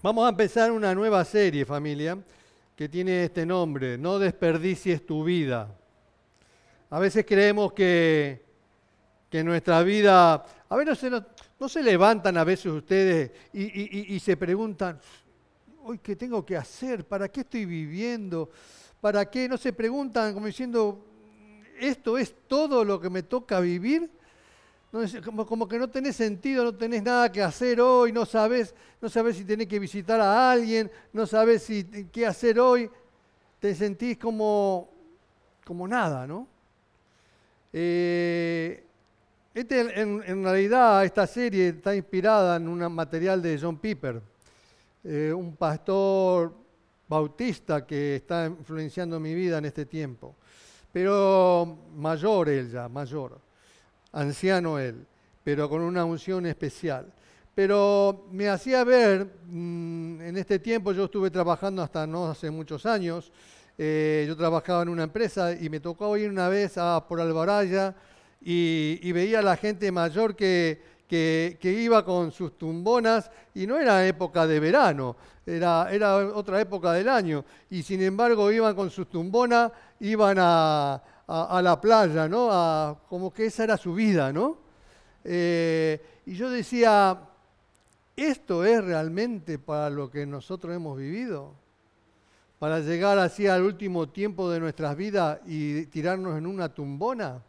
Vamos a empezar una nueva serie, familia, que tiene este nombre, No desperdicies tu vida. A veces creemos que, que nuestra vida, a ver, no se, levantan a veces ustedes y, y se preguntan, hoy qué tengo que hacer, para qué estoy viviendo, para qué, no se preguntan como diciendo, esto es todo lo que me toca vivir como, que no tenés sentido, no tenés nada que hacer hoy, no sabes, no sabes si tenés que visitar a alguien, no sabes si, qué hacer hoy, te sentís como, como nada, ¿no? Eh, este, en, realidad esta serie está inspirada en un material de John Piper, eh, un pastor bautista que está influenciando mi vida en este tiempo, pero mayor él ya, mayor anciano él, pero con una unción especial. Pero me hacía ver, mm, en este tiempo yo estuve trabajando hasta no hace muchos años, eh, yo trabajaba en una empresa y me tocó ir una vez por Alvaraya y, veía a la gente mayor que, que, iba con sus tumbonas y no era época de verano, era, era otra época del año. Y sin embargo iban con sus tumbonas, iban a, a, la playa, ¿no? como que esa era su vida, ¿no? Eh, y yo decía, ¿esto es realmente para lo que nosotros hemos vivido? Para llegar así al último tiempo de nuestras vidas y tirarnos en una tumbona.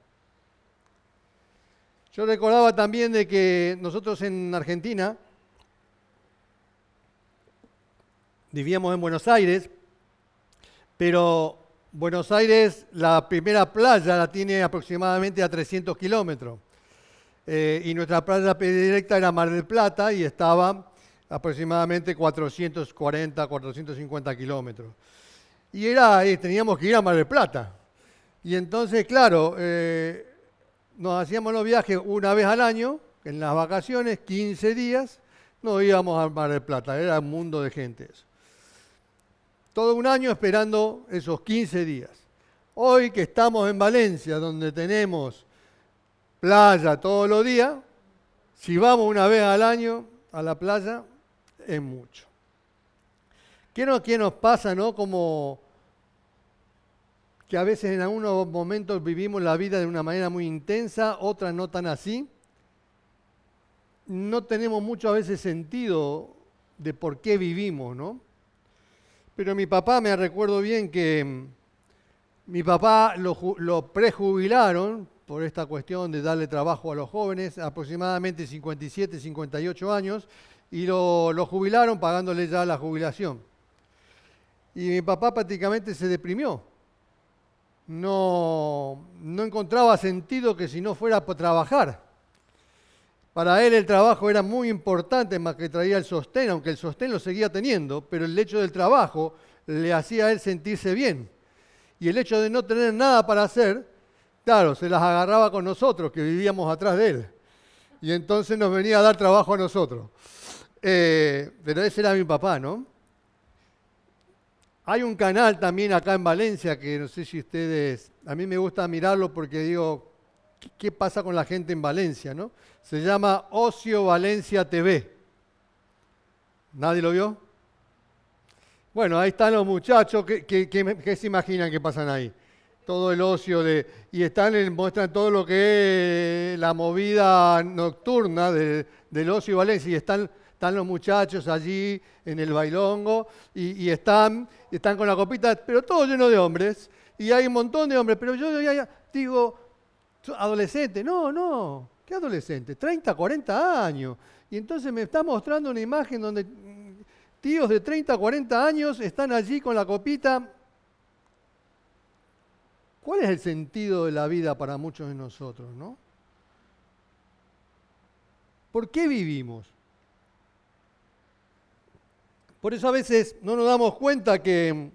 Yo recordaba también de que nosotros en Argentina vivíamos en Buenos Aires, pero Buenos Aires, la primera playa la tiene aproximadamente a 300 kilómetros. Eh, y nuestra playa directa era Mar del Plata y estaba aproximadamente 440, 450 kilómetros. Y era, eh, teníamos que ir a Mar del Plata. Y entonces, claro, eh, nos hacíamos los viajes una vez al año, en las vacaciones, 15 días, nos íbamos a Mar del Plata. Era un mundo de gente eso todo un año esperando esos 15 días. Hoy que estamos en Valencia, donde tenemos playa todos los días, si vamos una vez al año a la playa, es mucho. ¿Qué, no, qué nos pasa, no? Como que a veces en algunos momentos vivimos la vida de una manera muy intensa, otras no tan así. No tenemos mucho a veces sentido de por qué vivimos, ¿no? Pero mi papá, me recuerdo bien que mm, mi papá lo, prejubilaron por esta cuestión de darle trabajo a los jóvenes, aproximadamente 57, 58 años, y lo, lo jubilaron pagándole ya la jubilación. Y mi papá prácticamente se deprimió. No, no encontraba sentido que si no fuera para trabajar. Para él el trabajo era muy importante, más que traía el sostén, aunque el sostén lo seguía teniendo, pero el hecho del trabajo le hacía a él sentirse bien. Y el hecho de no tener nada para hacer, claro, se las agarraba con nosotros, que vivíamos atrás de él. Y entonces nos venía a dar trabajo a nosotros. Eh, pero ese era mi papá, ¿no? Hay un canal también acá en Valencia que no sé si ustedes, a mí me gusta mirarlo porque digo, qué pasa con la gente en Valencia, ¿no? Se llama Ocio Valencia TV. ¿Nadie lo vio? Bueno, ahí están los muchachos, ¿qué, se imaginan que pasan ahí? Todo el ocio de... Y están muestran todo lo que es la movida nocturna del ocio Valencia y están, están los muchachos allí en el bailongo y, están, están con la copita, pero todo lleno de hombres. Y hay un montón de hombres, pero yo digo, adolescente, no, no, ¿qué adolescente? 30, 40 años. Y entonces me está mostrando una imagen donde mm, tíos de 30, 40 años están allí con la copita. ¿Cuál es el sentido de la vida para muchos de nosotros, no? ¿Por qué vivimos? Por eso a veces no nos damos cuenta que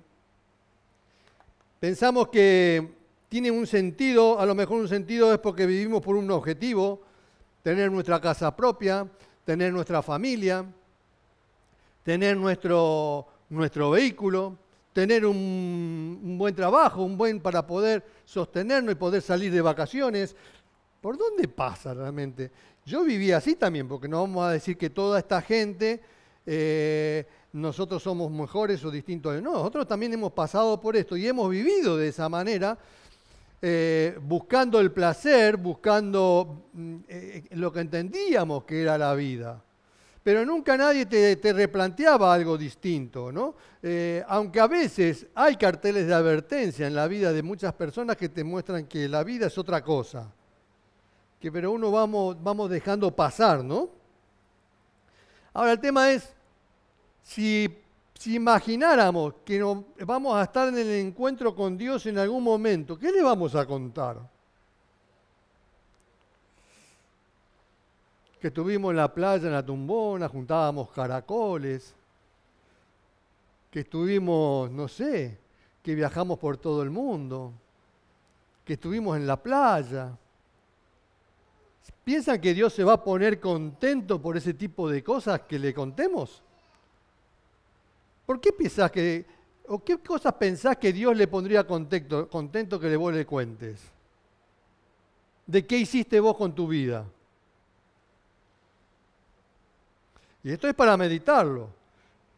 pensamos que tiene un sentido, a lo mejor un sentido es porque vivimos por un objetivo, tener nuestra casa propia, tener nuestra familia, tener nuestro, nuestro vehículo, tener un, buen trabajo, un buen para poder sostenernos y poder salir de vacaciones. ¿Por dónde pasa realmente? Yo vivía así también, porque no vamos a decir que toda esta gente eh, nosotros somos mejores o distintos. No, nosotros también hemos pasado por esto y hemos vivido de esa manera, eh, buscando el placer, buscando mm, eh, lo que entendíamos que era la vida. Pero nunca nadie te, replanteaba algo distinto, ¿no? Eh, aunque a veces hay carteles de advertencia en la vida de muchas personas que te muestran que la vida es otra cosa. Que pero uno vamos, vamos dejando pasar, ¿no? Ahora el tema es, si, imagináramos que vamos a estar en el encuentro con Dios en algún momento, ¿qué le vamos a contar? Que estuvimos en la playa, en la tumbona, juntábamos caracoles, que estuvimos, no sé, que viajamos por todo el mundo, que estuvimos en la playa. ¿Piensan que Dios se va a poner contento por ese tipo de cosas que le contemos? ¿Por qué piensas que, o qué cosas pensás que Dios le pondría contento, contento que vos le cuentes? ¿De qué hiciste vos con tu vida? Y esto es para meditarlo.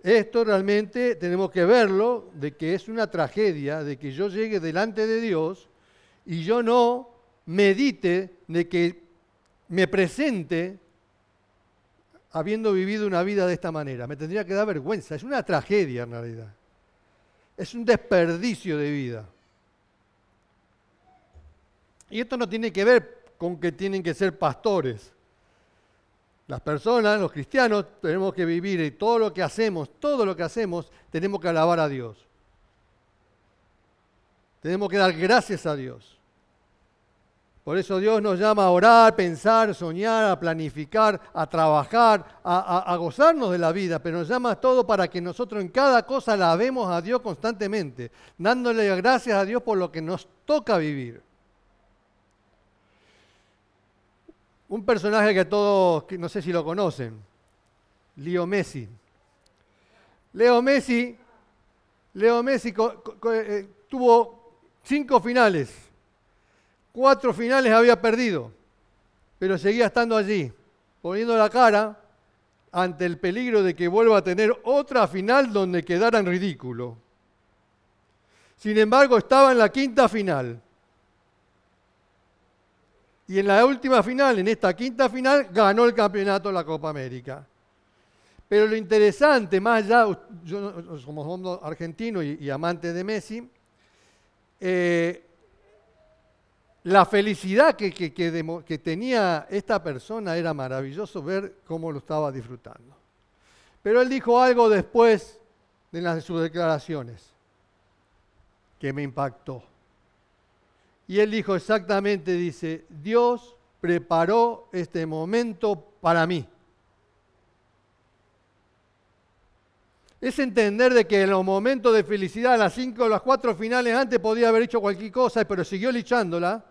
Esto realmente tenemos que verlo de que es una tragedia, de que yo llegue delante de Dios y yo no medite de que me presente habiendo vivido una vida de esta manera. Me tendría que dar vergüenza. Es una tragedia en realidad. Es un desperdicio de vida. Y esto no tiene que ver con que tienen que ser pastores. Las personas, los cristianos, tenemos que vivir y todo lo que hacemos, todo lo que hacemos, tenemos que alabar a Dios. Tenemos que dar gracias a Dios. Por eso Dios nos llama a orar, pensar, soñar, a planificar, a trabajar, a, gozarnos de la vida, pero nos llama a todo para que nosotros en cada cosa la vemos a Dios constantemente, dándole gracias a Dios por lo que nos toca vivir. Un personaje que todos, no sé si lo conocen, Leo Messi. Leo Messi, Leo Messi eh, tuvo cinco finales Cuatro finales había perdido, pero seguía estando allí, poniendo la cara ante el peligro de que vuelva a tener otra final donde quedara en ridículo. Sin embargo, estaba en la quinta final. Y en la última final, en esta quinta final, ganó el campeonato de la Copa América. Pero lo interesante, más allá, yo somos argentinos y, y amantes de Messi, eh, la felicidad que, que, tenía esta persona era maravilloso ver cómo lo estaba disfrutando. Pero él dijo algo después de, las, de sus declaraciones que me impactó. Y él dijo exactamente, dice, Dios preparó este momento para mí. es entender de que en los momentos de felicidad, las cinco o las cuatro finales antes podía haber hecho cualquier cosa, pero siguió luchándola.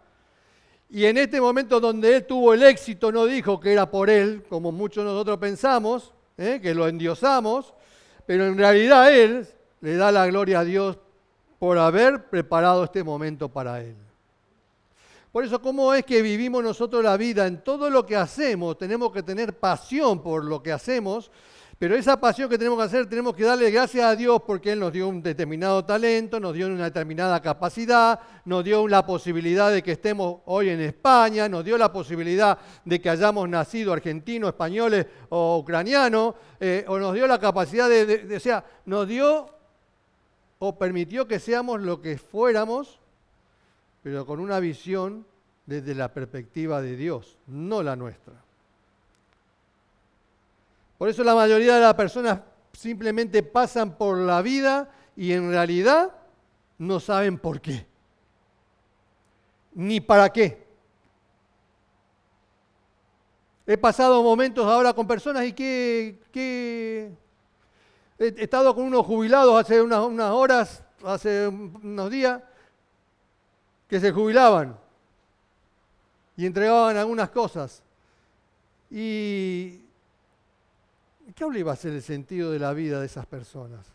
Y en este momento donde él tuvo el éxito, no dijo que era por él, como muchos nosotros pensamos, ¿eh? que lo endiosamos, pero en realidad él le da la gloria a Dios por haber preparado este momento para él. Por eso, ¿cómo es que vivimos nosotros la vida? En todo lo que hacemos tenemos que tener pasión por lo que hacemos pero esa pasión que tenemos que hacer, tenemos que darle gracias a Dios porque Él nos dio un determinado talento, nos dio una determinada capacidad, nos dio la posibilidad de que estemos hoy en España, nos dio la posibilidad de que hayamos nacido argentinos, españoles o ucranianos, eh, o nos dio la capacidad de, de, o sea, nos dio o permitió que seamos lo que fuéramos, pero con una visión desde la perspectiva de Dios, no la nuestra. Por eso la mayoría de las personas simplemente pasan por la vida y en realidad no saben por qué, ni para qué. He pasado momentos ahora con personas y que, he estado con unos jubilados hace unas, unas horas, hace unos días, que se jubilaban y entregaban algunas cosas. Y ¿Qué iba a ser el sentido de la vida de esas personas?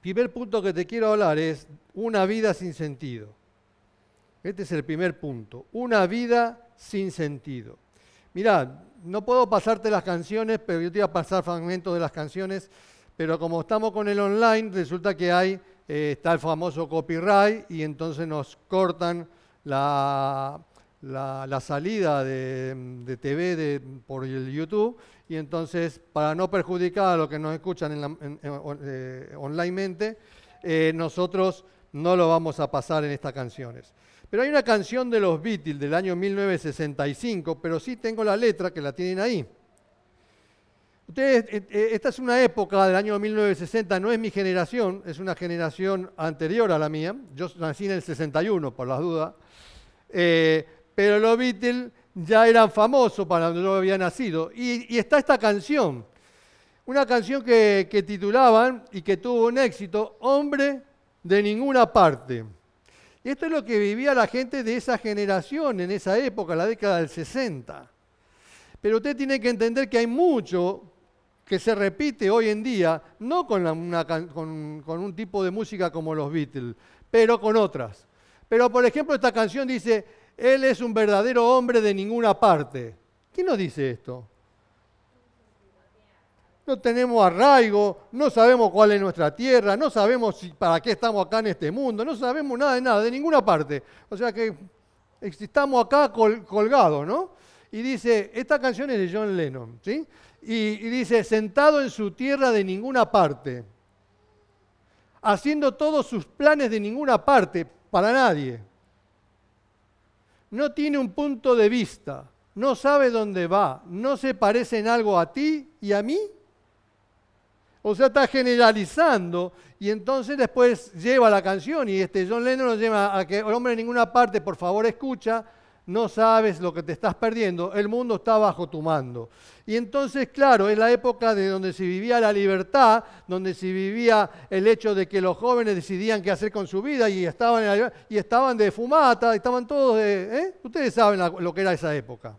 Primer punto que te quiero hablar es una vida sin sentido. Este es el primer punto, una vida sin sentido. Mirá, no puedo pasarte las canciones, pero yo te iba a pasar fragmentos de las canciones, pero como estamos con el online, resulta que hay, eh, está el famoso copyright y entonces nos cortan la, la, salida de, TV por el YouTube y entonces para no perjudicar a los que nos escuchan en eh, onlinemente, eh, nosotros no lo vamos a pasar en estas canciones. Pero hay una canción de los Beatles del año 1965, pero sí tengo la letra que la tienen ahí. Ustedes, eh, esta es una época del año 1960, no es mi generación, es una generación anterior a la mía. Yo nací en el 61, por las dudas. Pero los Beatles ya eran famosos para cuando yo había nacido. Y, está esta canción, una canción que, titulaban y que tuvo un éxito, Hombre de ninguna parte. Y esto es lo que vivía la gente de esa generación en esa época, la década del 60. Pero usted tiene que entender que hay mucho que se repite hoy en día, no con, con un tipo de música como los Beatles, pero con otras. Pero por ejemplo esta canción dice, él es un verdadero hombre de ninguna parte. ¿Quién nos dice esto? No tenemos arraigo, no sabemos cuál es nuestra tierra, no sabemos para qué estamos acá en este mundo, no sabemos nada de nada, de ninguna parte. O sea que estamos acá colgados, ¿no? Y dice, esta canción es de John Lennon, ¿sí? Y dice, sentado en su tierra de ninguna parte, haciendo todos sus planes de ninguna parte, para nadie no tiene un punto de vista, no sabe dónde va, no se parece en algo a ti y a mí. O sea, está generalizando y entonces después lleva la canción y este John Lennon nos lleva a que el hombre en ninguna parte, por favor, escucha, no sabes lo que te estás perdiendo, el mundo está bajo tu mando. Y entonces, claro, es la época de donde se vivía la libertad, donde se vivía el hecho de que los jóvenes decidían qué hacer con su vida y estaban, y estaban de fumata, estaban todos de... ¿eh? Ustedes saben lo que era esa época.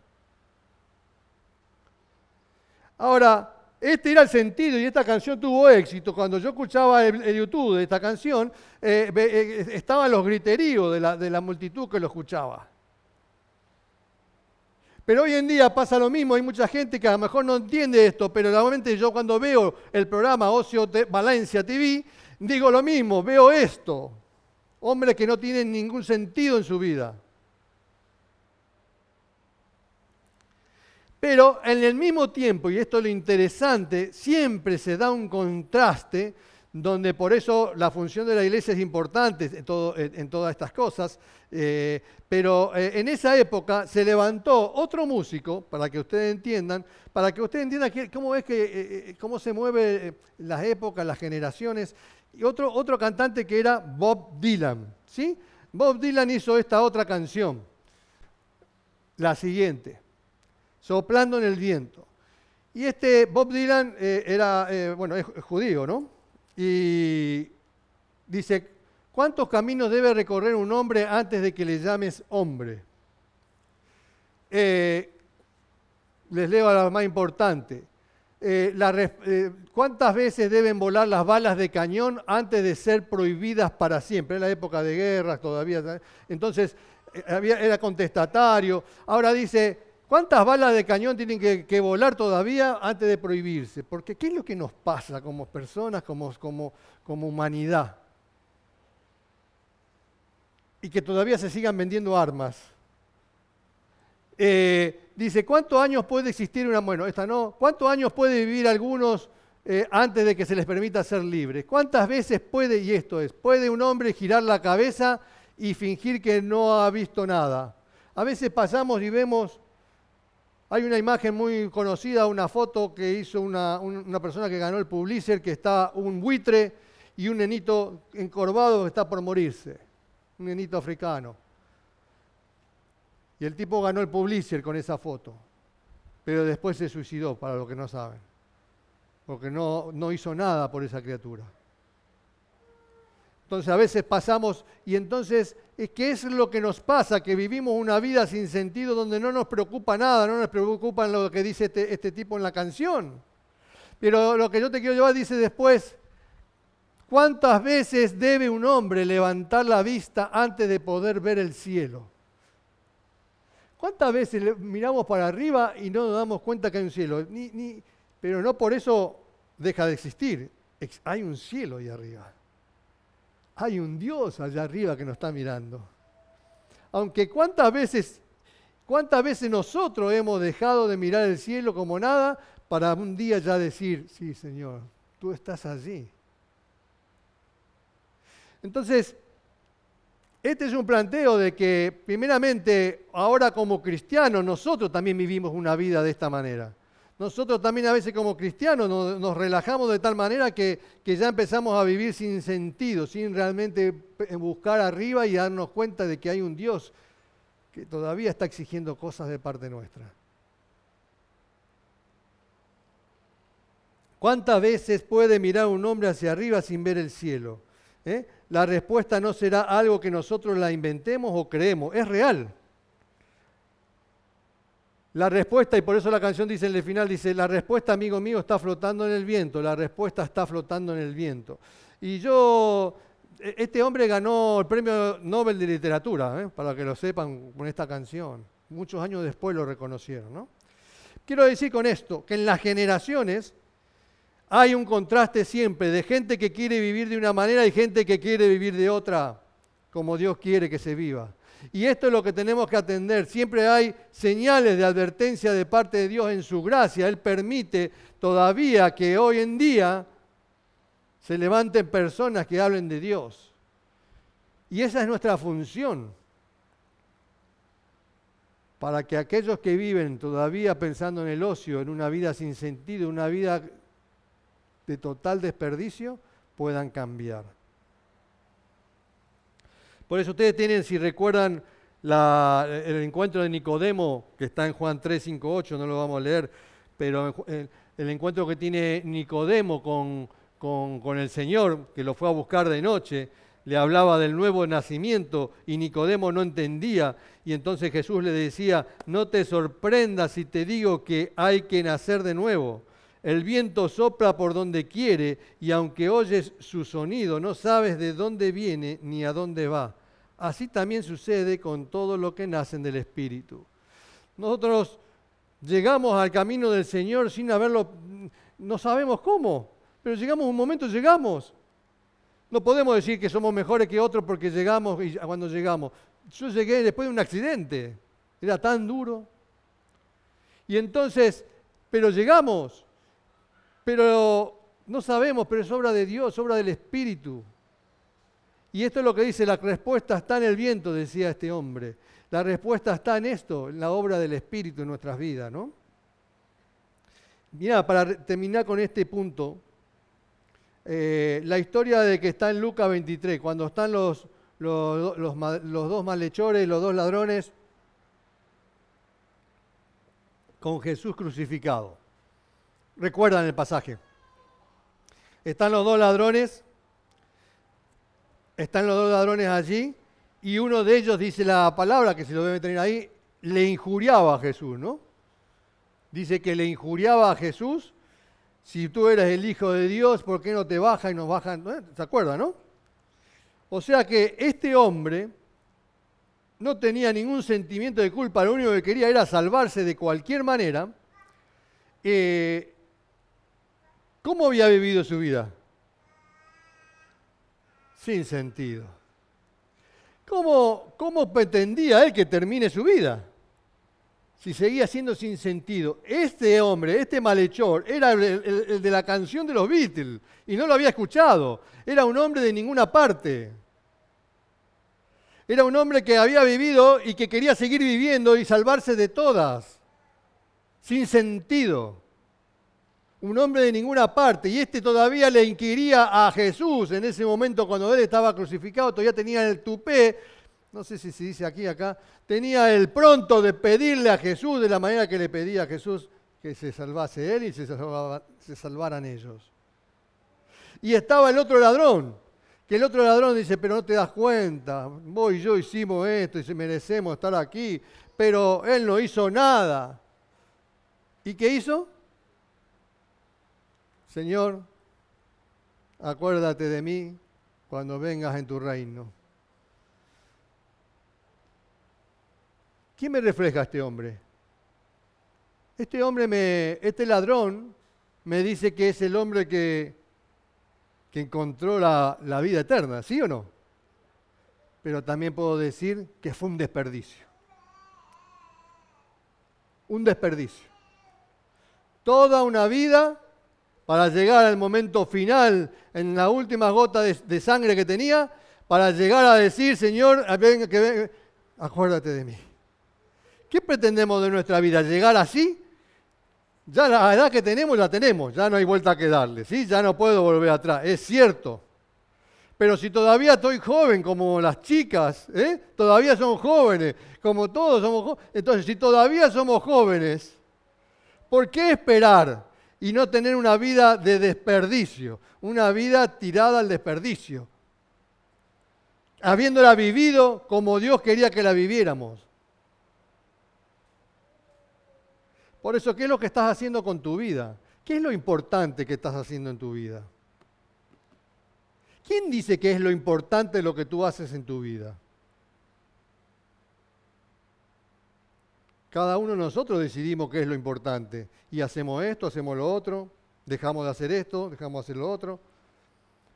Ahora, este era el sentido y esta canción tuvo éxito. Cuando yo escuchaba el, YouTube de esta canción, eh, eh, estaban los griteríos la, de la multitud que lo escuchaba. Pero hoy en día pasa lo mismo, hay mucha gente que a lo mejor no entiende esto, pero realmente yo cuando veo el programa Ocio Valencia TV, digo lo mismo, veo esto. Hombres que no tienen ningún sentido en su vida. Pero en el mismo tiempo, y esto es lo interesante, siempre se da un contraste donde por eso la función de la iglesia es importante en, todas estas cosas, eh, pero eh, en esa época se levantó otro músico, para que ustedes entiendan, para que ustedes entiendan cómo es que, eh, cómo se mueven las épocas, las generaciones, y otro, otro cantante que era Bob Dylan. ¿sí? Bob Dylan hizo esta otra canción, la siguiente, Soplando en el viento. Y este Bob Dylan era, bueno, es judío, ¿no? Y dice, ¿cuántos caminos debe recorrer un hombre antes de que le llames hombre? Eh, les leo a la más importante. Eh, eh, ¿Cuántas veces deben volar las balas de cañón antes de ser prohibidas para siempre? En la época de guerras todavía. Entonces, era contestatario. Ahora dice, ¿Cuántas balas de cañón tienen que, volar todavía antes de prohibirse? Porque ¿qué es lo que nos pasa como personas, como, como, humanidad? Y que todavía se sigan vendiendo armas. Eh, dice, ¿cuántos años puede existir una... Bueno, esta no. ¿Cuántos años puede vivir algunos eh, antes de que se les permita ser libres? ¿Cuántas veces puede, y esto es, puede un hombre girar la cabeza y fingir que no ha visto nada? A veces pasamos y vemos hay una imagen muy conocida, una foto que hizo una, persona que ganó el Publisher, que está un buitre y un nenito encorvado que está por morirse, un nenito africano. Y el tipo ganó el Publisher con esa foto, pero después se suicidó, para los que no saben, porque no, no hizo nada por esa criatura. Entonces a veces pasamos y entonces, ¿qué es lo que nos pasa? Que vivimos una vida sin sentido donde no nos preocupa nada, no nos preocupa lo que dice este, este, tipo en la canción. Pero lo que yo te quiero llevar dice después, ¿cuántas veces debe un hombre levantar la vista antes de poder ver el cielo? ¿Cuántas veces miramos para arriba y no nos damos cuenta que hay un cielo? Ni, pero no por eso deja de existir. Hay un cielo ahí arriba. Hay un Dios allá arriba que nos está mirando. Aunque cuántas veces, cuántas veces nosotros hemos dejado de mirar el cielo como nada para un día ya decir, sí Señor, tú estás allí. Entonces, este es un planteo de que, primeramente, ahora como cristianos, nosotros también vivimos una vida de esta manera. Nosotros también a veces como cristianos nos, relajamos de tal manera que, que, ya empezamos a vivir sin sentido, sin realmente buscar arriba y darnos cuenta de que hay un Dios que todavía está exigiendo cosas de parte nuestra. ¿Cuántas veces puede mirar un hombre hacia arriba sin ver el cielo? ¿Eh? la respuesta no será algo que nosotros la inventemos o creemos, es real. La respuesta, y por eso la canción dice en el final, dice, la respuesta, amigo mío, está flotando en el viento, la respuesta está flotando en el viento. Y yo, e-, este hombre ganó el premio Nobel de Literatura, ¿eh? para que lo sepan con esta canción. Muchos años después lo reconocieron. ¿no? Quiero decir con esto que en las generaciones hay un contraste siempre de gente que quiere vivir de una manera y gente que quiere vivir de otra, como Dios quiere que se viva. Y esto es lo que tenemos que atender. Siempre hay señales de advertencia de parte de Dios en su gracia. Él permite todavía que hoy en día se levanten personas que hablen de Dios. Y esa es nuestra función. Para que aquellos que viven todavía pensando en el ocio, en una vida sin sentido, una vida de total desperdicio puedan cambiar. Por eso ustedes tienen, si recuerdan, el encuentro de Nicodemo, que está en Juan 3, 5, 8, no lo vamos a leer, pero el, encuentro que tiene Nicodemo con, con, con el Señor, que lo fue a buscar de noche, le hablaba del nuevo nacimiento y Nicodemo no entendía. Y entonces Jesús le decía, no te sorprendas si te digo que hay que nacer de nuevo. El viento sopla por donde quiere y aunque oyes su sonido, no sabes de dónde viene ni a dónde va. Así también sucede con todo lo que nacen del Espíritu. Nosotros llegamos al camino del Señor sin haberlo, no sabemos cómo, pero llegamos un momento, llegamos. No podemos decir que somos mejores que otros porque llegamos y cuando llegamos. Yo llegué después de un accidente, era tan duro. Y entonces, pero llegamos. Pero no sabemos, pero es obra de Dios, obra del Espíritu. Y esto es lo que dice, la respuesta está en el viento, decía este hombre. La respuesta está en esto, en la obra del Espíritu en nuestras vidas, ¿no? Mira, para terminar con este punto, eh, la historia de que está en Lucas 23, cuando están los, los, los dos malhechores, los dos ladrones, con Jesús crucificado. Recuerdan el pasaje. Están los dos ladrones, están los dos ladrones allí, y uno de ellos dice la palabra, que se lo debe tener ahí, le injuriaba a Jesús, ¿no? Dice que le injuriaba a Jesús, si tú eres el Hijo de Dios, ¿por qué no te baja y nos bajan? ¿Se acuerdan, no? O sea que este hombre no tenía ningún sentimiento de culpa, lo único que quería era salvarse de cualquier manera. Eh, ¿Cómo había vivido su vida? Sin sentido. ¿Cómo, ¿Cómo, pretendía él que termine su vida? Si seguía siendo sin sentido. Este hombre, este malhechor, era el, el de la canción de los Beatles y no lo había escuchado. Era un hombre de ninguna parte. Era un hombre que había vivido y que quería seguir viviendo y salvarse de todas. Sin sentido un hombre de ninguna parte, y este todavía le inquiría a Jesús en ese momento cuando él estaba crucificado, todavía tenía el tupé, no sé si se dice aquí, acá, tenía el pronto de pedirle a Jesús de la manera que le pedía a Jesús que se salvase él y se, salvaran ellos. Y estaba el otro ladrón, que el otro ladrón dice, pero no te das cuenta, vos y yo hicimos esto y merecemos estar aquí, pero él no hizo nada. ¿Y qué hizo? Señor, acuérdate de mí cuando vengas en tu reino. ¿quién me refleja este hombre? Este hombre, me, este ladrón, me dice que es el hombre que, que encontró la, la vida eterna, ¿sí o no? Pero también puedo decir que fue un desperdicio. Un desperdicio. Toda una vida para llegar al momento final, en la última gota de, sangre que tenía, para llegar a decir, Señor, que acuérdate de mí. ¿Qué pretendemos de nuestra vida? ¿Llegar así? Ya la edad que tenemos la tenemos, ya no hay vuelta que darle, ¿sí? Ya no puedo volver atrás, es cierto. Pero si todavía estoy joven, como las chicas, ¿eh? todavía son jóvenes, como todos somos jóvenes, entonces si todavía somos jóvenes, ¿por qué esperar y no tener una vida de desperdicio, una vida tirada al desperdicio? Habiéndola vivido como Dios quería que la viviéramos. Por eso, ¿qué es lo que estás haciendo con tu vida? ¿Qué es lo importante que estás haciendo en tu vida? ¿Quién dice que es lo importante lo que tú haces en tu vida? Cada uno de nosotros decidimos qué es lo importante. Y hacemos esto, hacemos lo otro, dejamos de hacer esto, dejamos de hacer lo otro.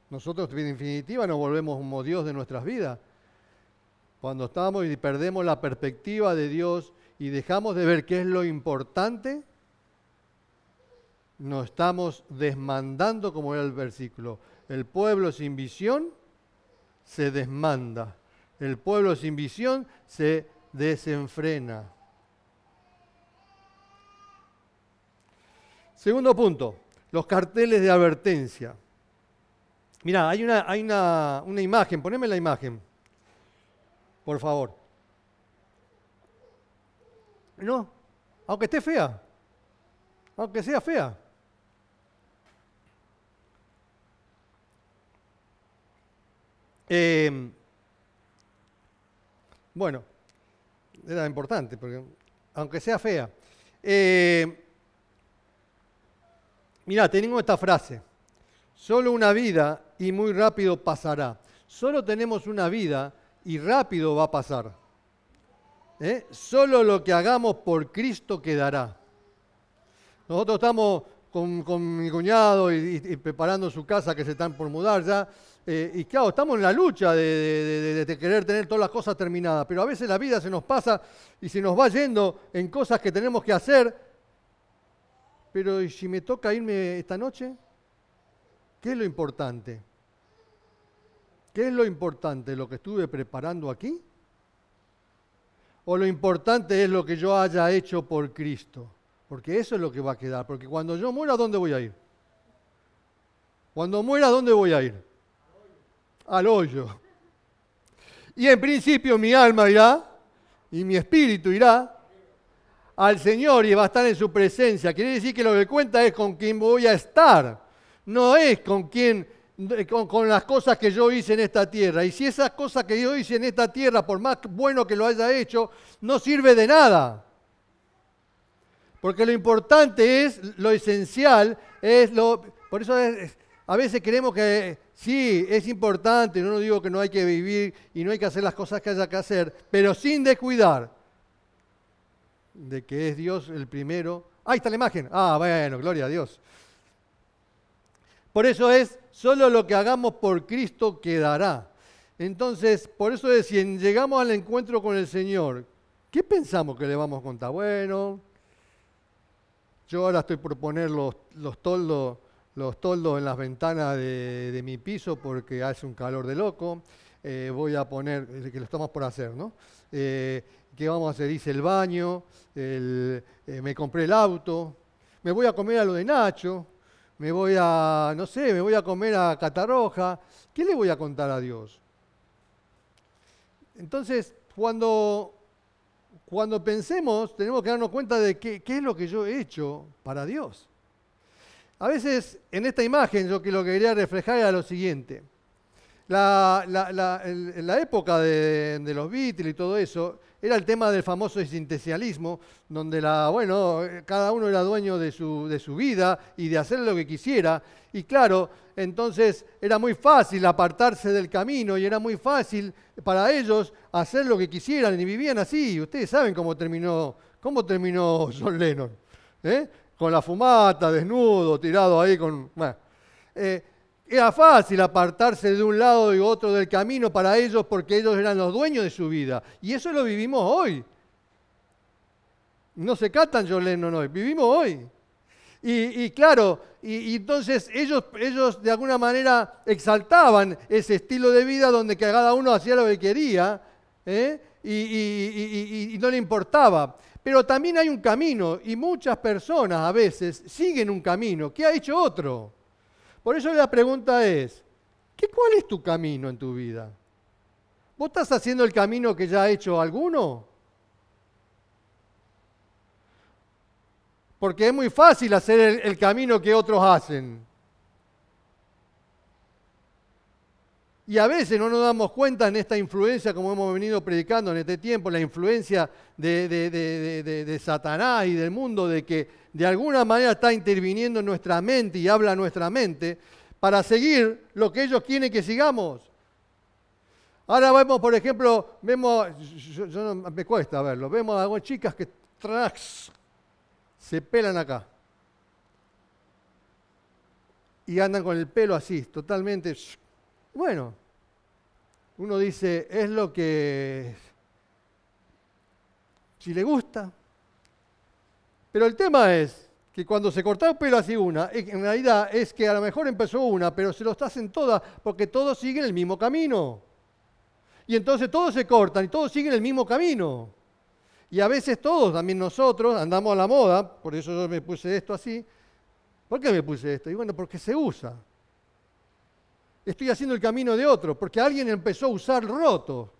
Nosotros, en definitiva, nos volvemos como Dios de nuestras vidas. Cuando estamos y perdemos la perspectiva de Dios y dejamos de ver qué es lo importante, nos estamos desmandando, como era el versículo. El pueblo sin visión se desmanda. El pueblo sin visión se desenfrena. Segundo punto, los carteles de advertencia. Mira, hay una, hay una, una imagen, poneme la imagen, por favor. No, aunque esté fea, aunque sea fea. Em, bueno, era importante, porque aunque sea fea. Eh, mirá, tenemos esta frase. Solo una vida y muy rápido pasará. Solo tenemos una vida y rápido va a pasar. ¿eh? solo lo que hagamos por Cristo quedará. Nosotros estamos con, mi cuñado y, preparando su casa que se están por mudar ya. Eh, y claro, estamos en la lucha de, de, querer tener todas las cosas terminadas, pero a veces la vida se nos pasa y se nos va yendo en cosas que tenemos que hacer. Pero ¿y si me toca irme esta noche? ¿Qué es lo importante? ¿Qué es lo importante? ¿Lo que estuve preparando aquí? o lo importante es lo que yo haya hecho por Cristo. Porque eso es lo que va a quedar. Porque cuando yo muera, ¿a dónde voy a ir? Cuando muera, ¿a dónde voy a ir? Al hoyo. Y en principio mi alma irá y mi espíritu irá al Señor y va a estar en su presencia. Quiere decir que lo que cuenta es con quién voy a estar. No es con quién con, las cosas que yo hice en esta tierra. Y si esas cosas que yo hice en esta tierra, por más bueno que lo haya hecho, no sirve de nada. Porque lo importante es, lo esencial, es lo... Por eso a veces creemos que sí, es importante, no digo que no hay que vivir y no hay que hacer las cosas que haya que hacer, pero sin descuidar de que es Dios el primero. Ahí está la imagen. Ah, bueno, gloria a Dios. Por eso es, solo lo que hagamos por Cristo quedará. Entonces, por eso es, si llegamos al encuentro con el Señor, ¿qué pensamos que le vamos a contar? Bueno, yo ahora estoy por poner los, toldos, los toldos en las ventanas de, mi piso porque hace un calor de loco. Eh, voy a poner, que lo estamos por hacer, ¿no? Eh, ¿Qué vamos a hacer? Hice el baño, eh, me compré el auto, me voy a comer a lo de Nacho, me voy a, no sé, me voy a comer a Catarroja. ¿Qué le voy a contar a Dios? Entonces, cuando, cuando pensemos, tenemos que darnos cuenta de qué, es lo que yo he hecho para Dios. A veces, en esta imagen, yo que lo que quería reflejar era lo siguiente. La, la, la, la época de, de, los Beatles y todo eso, era el tema del famoso existencialismo, donde la, bueno, cada uno era dueño de su, de su vida y de hacer lo que quisiera. Y claro, entonces era muy fácil apartarse del camino y era muy fácil para ellos hacer lo que quisieran y vivían así. Ustedes saben cómo terminó, cómo terminó John Lennon, ¿eh? con la fumata, desnudo, tirado ahí con... Eh, era fácil apartarse de un lado y otro del camino para ellos porque ellos eran los dueños de su vida. Y eso lo vivimos hoy. No se catan John Lennon hoy, vivimos hoy. Y, claro, y, entonces ellos, ellos de alguna manera exaltaban ese estilo de vida donde cada uno hacía lo que quería ¿eh? y, y no le importaba. Pero también hay un camino y muchas personas a veces siguen un camino que ha hecho otro. Por eso la pregunta es, ¿qué, ¿cuál es tu camino en tu vida? ¿Vos estás haciendo el camino que ya ha hecho alguno? Porque es muy fácil hacer el, camino que otros hacen. Y a veces no nos damos cuenta en esta influencia, como hemos venido predicando en este tiempo, la influencia de, de, Satanás y del mundo, de que de alguna manera está interviniendo en nuestra mente y habla a nuestra mente para seguir lo que ellos quieren que sigamos. Ahora vemos, por ejemplo, vemos, yo, me cuesta verlo, vemos a algunas chicas que se pelan acá. Y andan con el pelo así, totalmente. Bueno, uno dice, es lo que, si le gusta. Pero el tema es que cuando se corta el pelo así una, en realidad es que a lo mejor empezó una, pero se lo hacen todas porque todos siguen el mismo camino. Y entonces todos se cortan y todos siguen el mismo camino. Y a veces todos, también nosotros, andamos a la moda, por eso yo me puse esto así. ¿Por qué me puse esto? Y bueno, porque se usa. Estoy haciendo el camino de otro, porque alguien empezó a usar roto.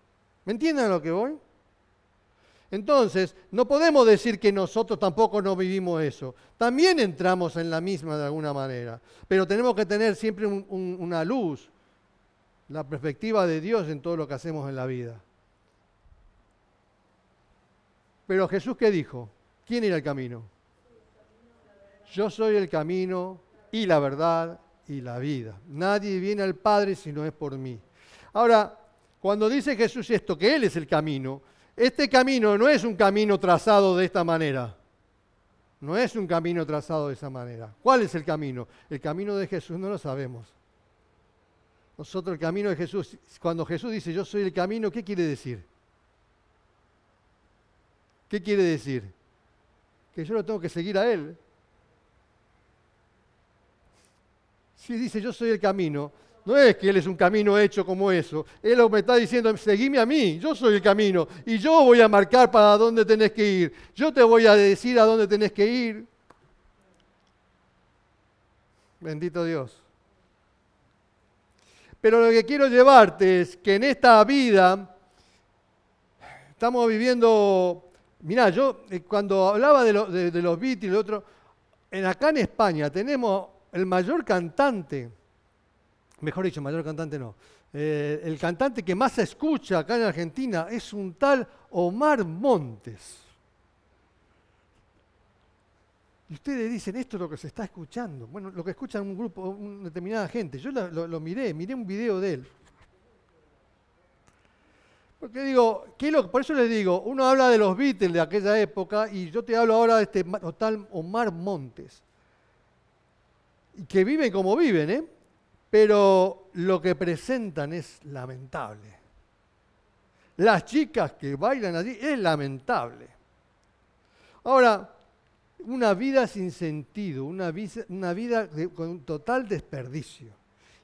¿Me entienden a lo que voy? Entonces, no podemos decir que nosotros tampoco no vivimos eso. También entramos en la misma de alguna manera. Pero tenemos que tener siempre una luz, la perspectiva de Dios en todo lo que hacemos en la vida. Pero Jesús qué dijo? ¿Quién era el camino? Yo soy el camino y la verdad y la vida. Nadie viene al Padre si no es por mí. Ahora, cuando dice Jesús esto, que Él es el camino, este camino no es un camino trazado de esta manera. No es un camino trazado de esa manera. ¿Cuál es el camino? El camino de Jesús no lo sabemos. Nosotros el camino de Jesús, cuando Jesús dice yo soy el camino, ¿qué quiere decir? ¿Qué quiere decir? Que yo lo tengo que seguir a Él. Si dice yo soy el camino, no es que Él es un camino hecho como eso. Él me está diciendo, seguime a mí, yo soy el camino. Y yo voy a marcar para dónde tenés que ir. Yo te voy a decir a dónde tenés que ir. Bendito Dios. Pero lo que quiero llevarte es que en esta vida estamos viviendo Mirá, yo eh, cuando hablaba de, los Beatles y lo otro, en, acá en España tenemos el mayor cantante, mejor dicho, mayor cantante no, eh, el cantante que más se escucha acá en Argentina es un tal Omar Montes. Y ustedes dicen, esto es lo que se está escuchando. Bueno, lo que escuchan un grupo, una determinada gente. Yo lo miré, miré un video de él. Porque digo, por eso les digo, uno habla de los Beatles de aquella época y yo te hablo ahora de este tal Omar Montes, que viven como viven, ¿eh? pero lo que presentan es lamentable. Las chicas que bailan allí es lamentable. Ahora, una vida sin sentido, una vida, una vida con total desperdicio.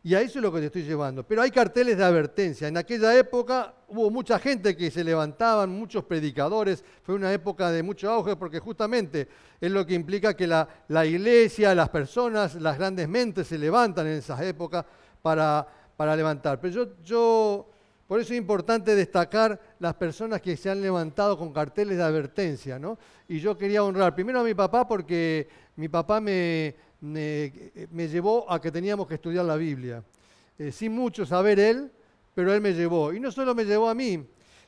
Y a eso es lo que te estoy llevando. Pero hay carteles de advertencia. En aquella época hubo mucha gente que se levantaban, muchos predicadores. Fue una época de mucho auge porque justamente es lo que implica que la, iglesia, las personas, las grandes mentes se levantan en esas épocas para, para levantar. Pero yo, yo, por eso es importante destacar las personas que se han levantado con carteles de advertencia. ¿no? Y yo quería honrar primero a mi papá porque mi papá me me, llevó a que teníamos que estudiar la Biblia. Eh, sin mucho saber él, pero él me llevó. Y no solo me llevó a mí,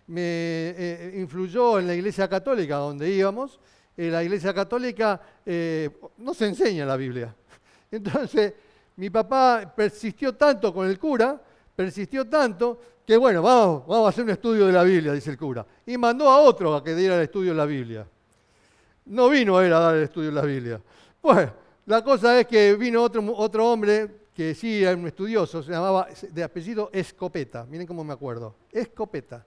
me eh, influyó en la iglesia católica donde íbamos. La iglesia católica eh, no se enseña la Biblia. Entonces, mi papá persistió tanto con el cura, persistió tanto, que bueno, vamos, vamos a hacer un estudio de la Biblia, dice el cura. Y mandó a otro a que diera el estudio de la Biblia. No vino él a dar el estudio de la Biblia. Bueno, la cosa es que vino otro, otro hombre que sí era un estudioso, se llamaba de apellido Escopeta. Miren cómo me acuerdo. Escopeta.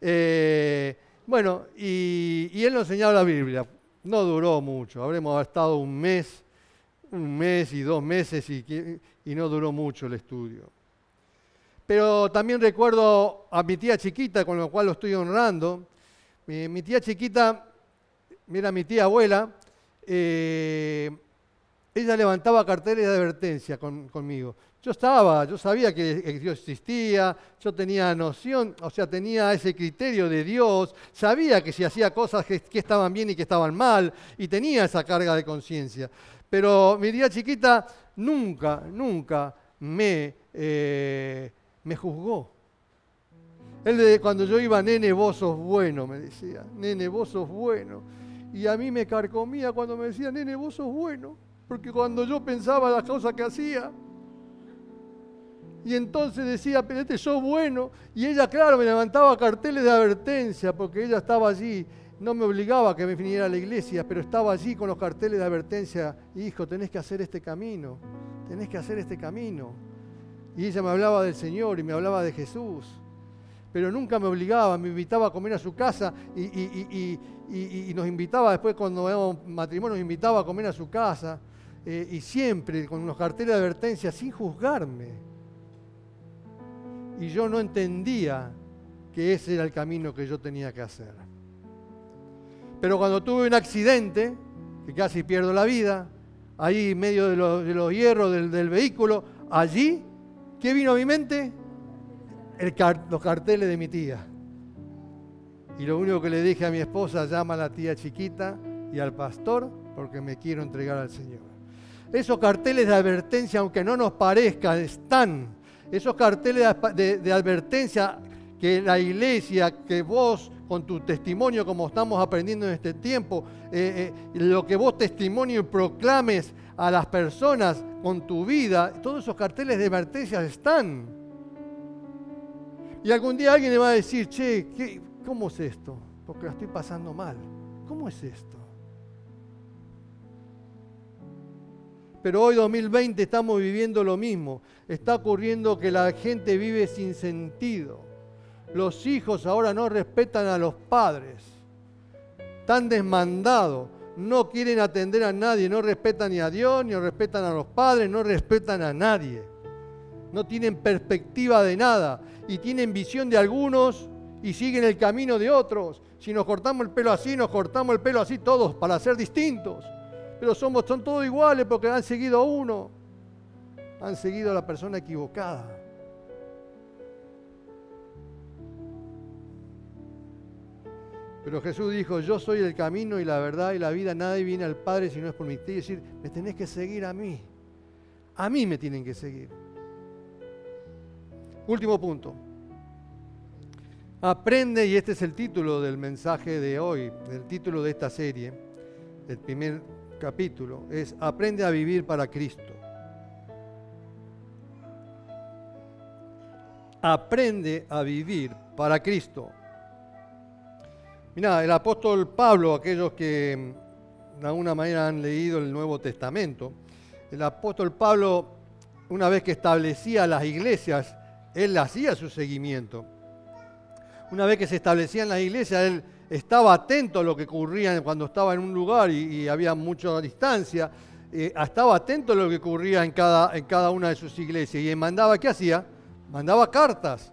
Eh, bueno, y, él nos enseñaba la Biblia. No duró mucho, habremos estado un mes, un mes y dos meses y, y no duró mucho el estudio. Pero también recuerdo a mi tía chiquita, con lo cual lo estoy honrando. Mi, tía chiquita, mira, mi tía abuela, eh, ella levantaba carteles de advertencia conmigo. Yo estaba, yo sabía que Dios existía, yo tenía noción, o sea, tenía ese criterio de Dios, sabía que si hacía cosas que, estaban bien y que estaban mal, y tenía esa carga de conciencia. Pero mi tía chiquita nunca, nunca me... Eh, juzgó. Él cuando yo iba, nene, vos sos bueno, me decía, nene, vos sos bueno. Y a mí me carcomía cuando me decía, nene, vos sos bueno, porque cuando yo pensaba las cosas que hacía, y entonces decía, pero este sos bueno, y ella, claro, me levantaba carteles de advertencia, porque ella estaba allí, no me obligaba a que me viniera a la iglesia, pero estaba allí con los carteles de advertencia, hijo, tenés que hacer este camino, tenés que hacer este camino. Y ella me hablaba del Señor y me hablaba de Jesús. Pero nunca me obligaba, me invitaba a comer a su casa y, nos invitaba después cuando éramos matrimonio, nos invitaba a comer a su casa. Eh, y siempre con unos carteles de advertencia sin juzgarme. Y yo no entendía que ese era el camino que yo tenía que hacer. Pero cuando tuve un accidente, que casi pierdo la vida, ahí en medio de los, hierros del, del vehículo, allí ¿Qué vino a mi mente? los carteles de mi tía. Y lo único que le dije a mi esposa, llama a la tía chiquita y al pastor porque me quiero entregar al Señor. Esos carteles de advertencia, aunque no nos parezcan, están. Esos carteles de, advertencia que la iglesia, que vos con tu testimonio, como estamos aprendiendo en este tiempo, eh, eh, lo que vos testimonio y proclames a las personas con tu vida, todos esos carteles de advertencia están. Y algún día alguien le va a decir, che, ¿qué, ¿cómo es esto? Porque la estoy pasando mal. ¿Cómo es esto? Pero hoy 2020 estamos viviendo lo mismo. Está ocurriendo que la gente vive sin sentido. Los hijos ahora no respetan a los padres. Están desmandados no quieren atender a nadie, no respetan ni a Dios, ni respetan a los padres, no respetan a nadie. No tienen perspectiva de nada y tienen visión de algunos y siguen el camino de otros. Si nos cortamos el pelo así, nos cortamos el pelo así todos para ser distintos. Pero somos, son todos iguales porque han seguido a uno. Han seguido a la persona equivocada. Pero Jesús dijo, yo soy el camino y la verdad y la vida, nadie viene al Padre si no es por mí. Es decir, me tenés que seguir a mí. A mí me tienen que seguir. Último punto. Aprende, y este es el título del mensaje de hoy, el título de esta serie, el primer capítulo, es Aprende a vivir para Cristo. Aprende a vivir para Cristo. Mira, el apóstol Pablo, aquellos que de alguna manera han leído el Nuevo Testamento, el apóstol Pablo, una vez que establecía las iglesias, él hacía su seguimiento. Una vez que se establecían las iglesias, él estaba atento a lo que ocurría cuando estaba en un lugar y, había mucha distancia, eh, estaba atento a lo que ocurría en cada, en cada una de sus iglesias. Y mandaba, ¿qué hacía? Mandaba cartas.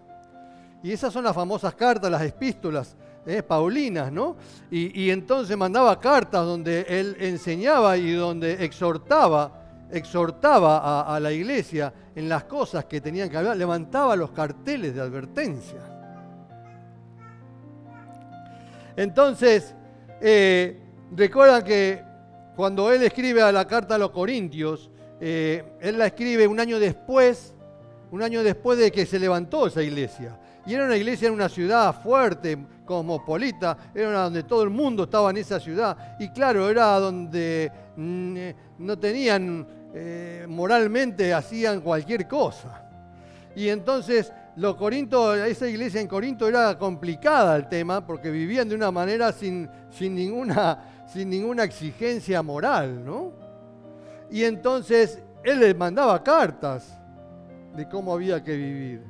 Y esas son las famosas cartas, las epístolas, eh, Paulinas, ¿no? Y, entonces mandaba cartas donde él enseñaba y donde exhortaba, exhortaba a, la iglesia en las cosas que tenían que hablar, levantaba los carteles de advertencia. Entonces, eh, recuerdan que cuando él escribe a la carta a los Corintios, eh, él la escribe un año después, un año después de que se levantó esa iglesia. Y era una iglesia en una ciudad fuerte, cosmopolita, era donde todo el mundo estaba en esa ciudad. Y claro, era donde mm, no tenían, eh, moralmente hacían cualquier cosa. Y entonces los Corinto, esa iglesia en Corinto era complicada el tema porque vivían de una manera sin, sin, ninguna, sin ninguna exigencia moral, ¿no? Y entonces él les mandaba cartas de cómo había que vivir.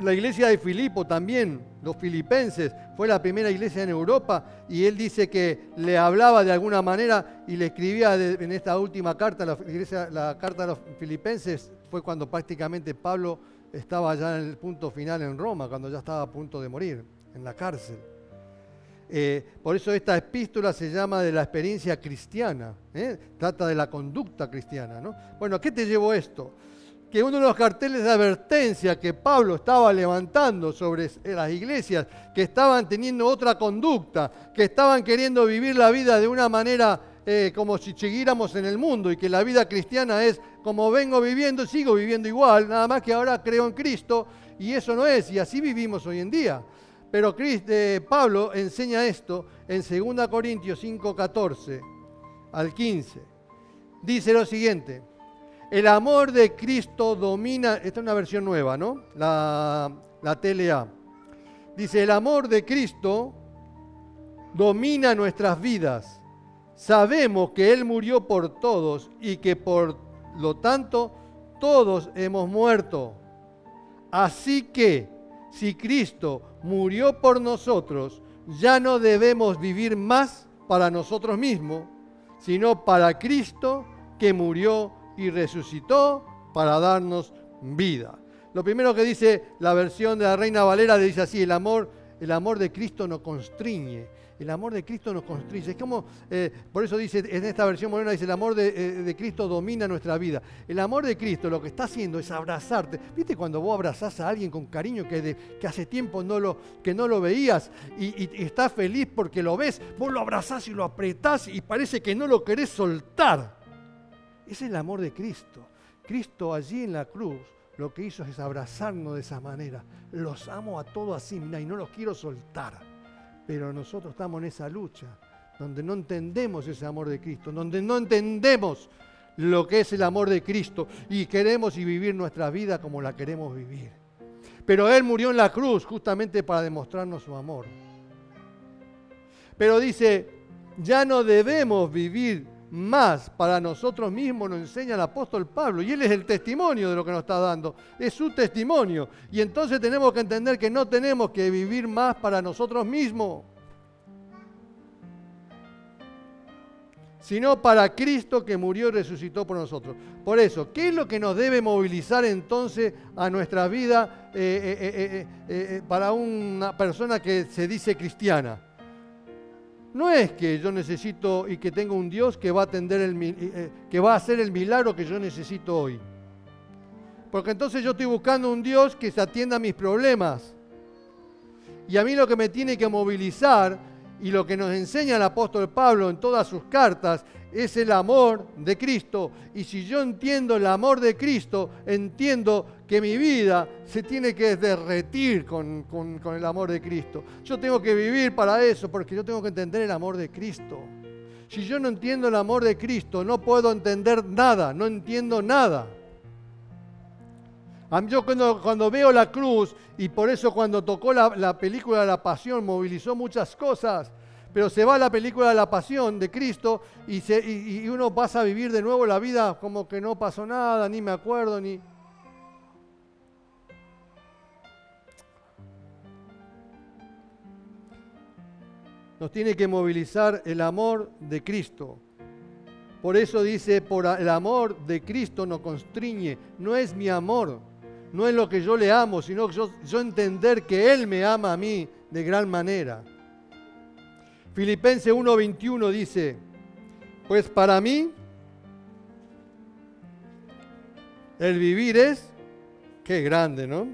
La iglesia de Filipo también, los filipenses, fue la primera iglesia en Europa y él dice que le hablaba de alguna manera y le escribía en esta última carta, la, carta a los filipenses, fue cuando prácticamente Pablo estaba ya en el punto final en Roma, cuando ya estaba a punto de morir, en la cárcel. Eh, por eso esta epístola se llama de la experiencia cristiana, ¿eh? trata de la conducta cristiana. ¿no? Bueno, ¿a qué te llevo esto? Que uno de los carteles de advertencia que Pablo estaba levantando sobre las iglesias, que estaban teniendo otra conducta, que estaban queriendo vivir la vida de una manera eh, como si siguiéramos en el mundo y que la vida cristiana es como vengo viviendo, sigo viviendo igual, nada más que ahora creo en Cristo y eso no es, y así vivimos hoy en día. Pero Pablo enseña esto en 2 Corintios 5, 14 al 15. Dice lo siguiente, el amor de Cristo domina, esta es una versión nueva, ¿no? La, la TLA. Dice, el amor de Cristo domina nuestras vidas. Sabemos que Él murió por todos y que por lo tanto todos hemos muerto. Así que si Cristo murió por nosotros, ya no debemos vivir más para nosotros mismos, sino para Cristo que murió y resucitó para darnos vida. Lo primero que dice la versión de la Reina Valera dice así, el amor, el amor de Cristo nos constriñe, el amor de Cristo nos constriñe. Es como, eh, por eso dice, en esta versión moderna dice, el amor de, eh, de, Cristo domina nuestra vida. El amor de Cristo lo que está haciendo es abrazarte. ¿Viste cuando vos abrazás a alguien con cariño que, que hace tiempo no lo, que no lo veías y, y, estás feliz porque lo ves? Vos lo abrazás y lo apretás y parece que no lo querés soltar. Es el amor de Cristo. Cristo allí en la cruz lo que hizo es abrazarnos de esa manera. Los amo a todos así, mira, y no los quiero soltar. Pero nosotros estamos en esa lucha, donde no entendemos ese amor de Cristo, donde no entendemos lo que es el amor de Cristo y queremos y vivir nuestra vida como la queremos vivir. Pero Él murió en la cruz justamente para demostrarnos su amor. Pero dice, ya no debemos vivir más para nosotros mismos, nos enseña el apóstol Pablo. Y él es el testimonio de lo que nos está dando. Es su testimonio. Y entonces tenemos que entender que no tenemos que vivir más para nosotros mismos, sino para Cristo que murió y resucitó por nosotros. Por eso, ¿qué es lo que nos debe movilizar entonces a nuestra vida eh, eh, eh, para una persona que se dice cristiana? No es que yo necesito y que tenga un Dios que va a atender el, eh, eh, que va a hacer el milagro que yo necesito hoy. Porque entonces yo estoy buscando un Dios que se atienda a mis problemas. Y a mí lo que me tiene que movilizar y lo que nos enseña el apóstol Pablo en todas sus cartas es el amor de Cristo. Y si yo entiendo el amor de Cristo, entiendo que mi vida se tiene que derretir con, el amor de Cristo. Yo tengo que vivir para eso, porque yo tengo que entender el amor de Cristo. Si yo no entiendo el amor de Cristo, no puedo entender nada, no entiendo nada. Yo cuando, cuando veo la cruz, y por eso cuando tocó la, la película La Pasión, movilizó muchas cosas, pero se va la película la pasión de Cristo y, y, uno pasa a vivir de nuevo la vida como que no pasó nada, ni me acuerdo, ni... Nos tiene que movilizar el amor de Cristo. Por eso dice, por el amor de Cristo nos constriñe. No es mi amor, no es lo que yo le amo, sino yo, yo entender que Él me ama a mí de gran manera. Filipenses 1:21 dice, pues para mí el vivir es, qué grande, ¿no?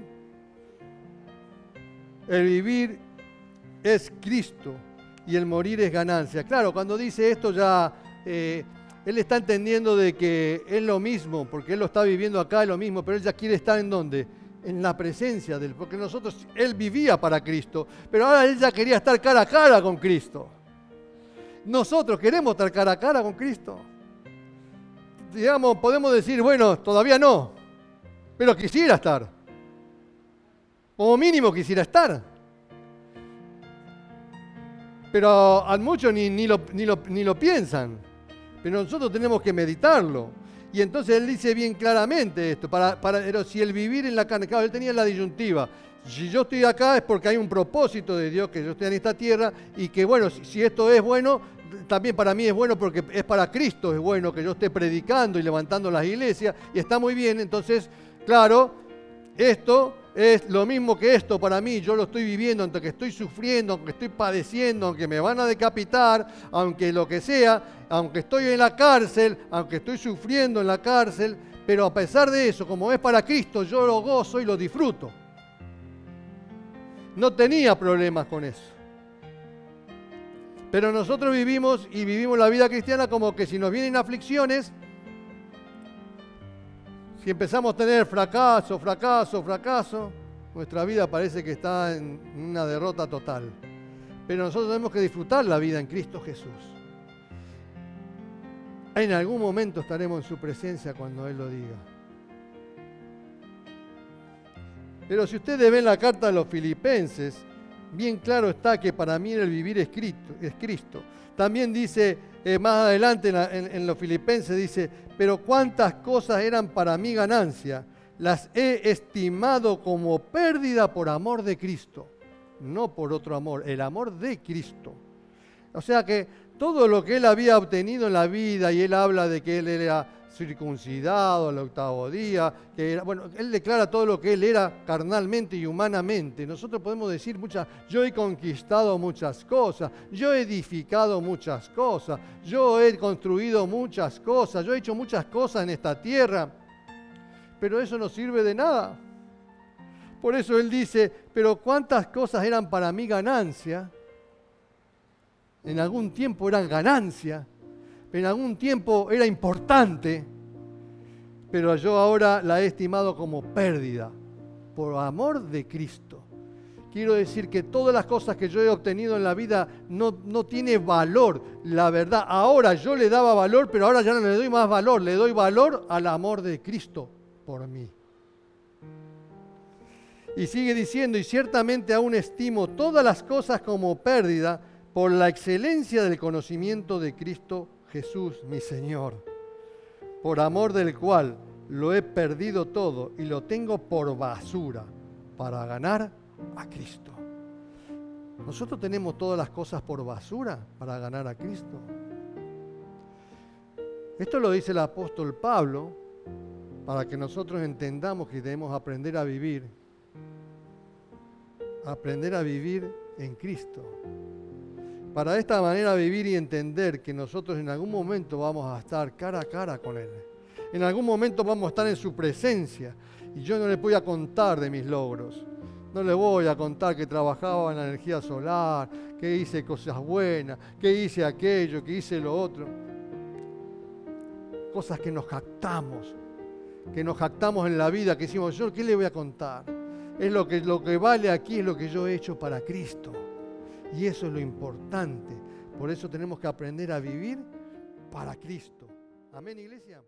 El vivir es Cristo y el morir es ganancia. Claro, cuando dice esto ya eh, él está entendiendo de que es lo mismo, porque él lo está viviendo acá, es lo mismo, pero él ya quiere estar en dónde? en la presencia de Él, porque nosotros, Él vivía para Cristo, pero ahora Él ya quería estar cara a cara con Cristo. Nosotros queremos estar cara a cara con Cristo. Digamos, podemos decir, bueno, todavía no, pero quisiera estar. Como mínimo quisiera estar. Pero a muchos ni, ni, lo, ni, lo, ni lo piensan. Pero nosotros tenemos que meditarlo. Y entonces él dice bien claramente esto, para, para, pero si el vivir en la carne, claro, él tenía la disyuntiva, si yo estoy acá es porque hay un propósito de Dios que yo estoy en esta tierra y que bueno, si esto es bueno, también para mí es bueno porque es para Cristo, es bueno que yo esté predicando y levantando las iglesias y está muy bien, entonces, claro, esto es lo mismo que esto para mí, yo lo estoy viviendo, aunque estoy sufriendo, aunque estoy padeciendo, aunque me van a decapitar, aunque lo que sea, aunque estoy en la cárcel, aunque estoy sufriendo en la cárcel, pero a pesar de eso, como es para Cristo, yo lo gozo y lo disfruto. No tenía problemas con eso. Pero nosotros vivimos y vivimos la vida cristiana como que si nos vienen aflicciones, si empezamos a tener fracaso, fracaso, fracaso, nuestra vida parece que está en una derrota total. Pero nosotros tenemos que disfrutar la vida en Cristo Jesús. En algún momento estaremos en su presencia cuando Él lo diga. Pero si ustedes ven la carta de los filipenses, bien claro está que para mí el vivir es Cristo. También dice, eh, más adelante en, los filipenses, dice, pero cuántas cosas eran para mí ganancia, las he estimado como pérdida por amor de Cristo, no por otro amor, el amor de Cristo. O sea que todo lo que él había obtenido en la vida, y él habla de que él era circuncidado al octavo día, que era, bueno, él declara todo lo que él era carnalmente y humanamente. Nosotros podemos decir muchas, yo he conquistado muchas cosas, yo he edificado muchas cosas, yo he construido muchas cosas, yo he hecho muchas cosas en esta tierra, pero eso no sirve de nada. Por eso él dice, pero cuántas cosas eran para mí ganancia, en algún tiempo eran ganancia, en algún tiempo era importante, pero yo ahora la he estimado como pérdida por amor de Cristo. Quiero decir que todas las cosas que yo he obtenido en la vida no, no tiene valor, la verdad. Ahora yo le daba valor, pero ahora ya no le doy más valor, le doy valor al amor de Cristo por mí. Y sigue diciendo, y ciertamente aún estimo todas las cosas como pérdida por la excelencia del conocimiento de Cristo Jesús, mi Señor, por amor del cual lo he perdido todo y lo tengo por basura para ganar a Cristo. Nosotros tenemos todas las cosas por basura para ganar a Cristo. Esto lo dice el apóstol Pablo para que nosotros entendamos que debemos aprender a vivir, aprender a vivir en Cristo para de esta manera vivir y entender que nosotros en algún momento vamos a estar cara a cara con Él. En algún momento vamos a estar en su presencia y yo no le voy a contar de mis logros. No le voy a contar que trabajaba en la energía solar, que hice cosas buenas, que hice aquello, que hice lo otro. Cosas que nos jactamos, que nos jactamos en la vida, que decimos, yo, ¿qué le voy a contar? Es lo que, lo que vale aquí, es lo que yo he hecho para Cristo. Y eso es lo importante. Por eso tenemos que aprender a vivir para Cristo. Amén, iglesia.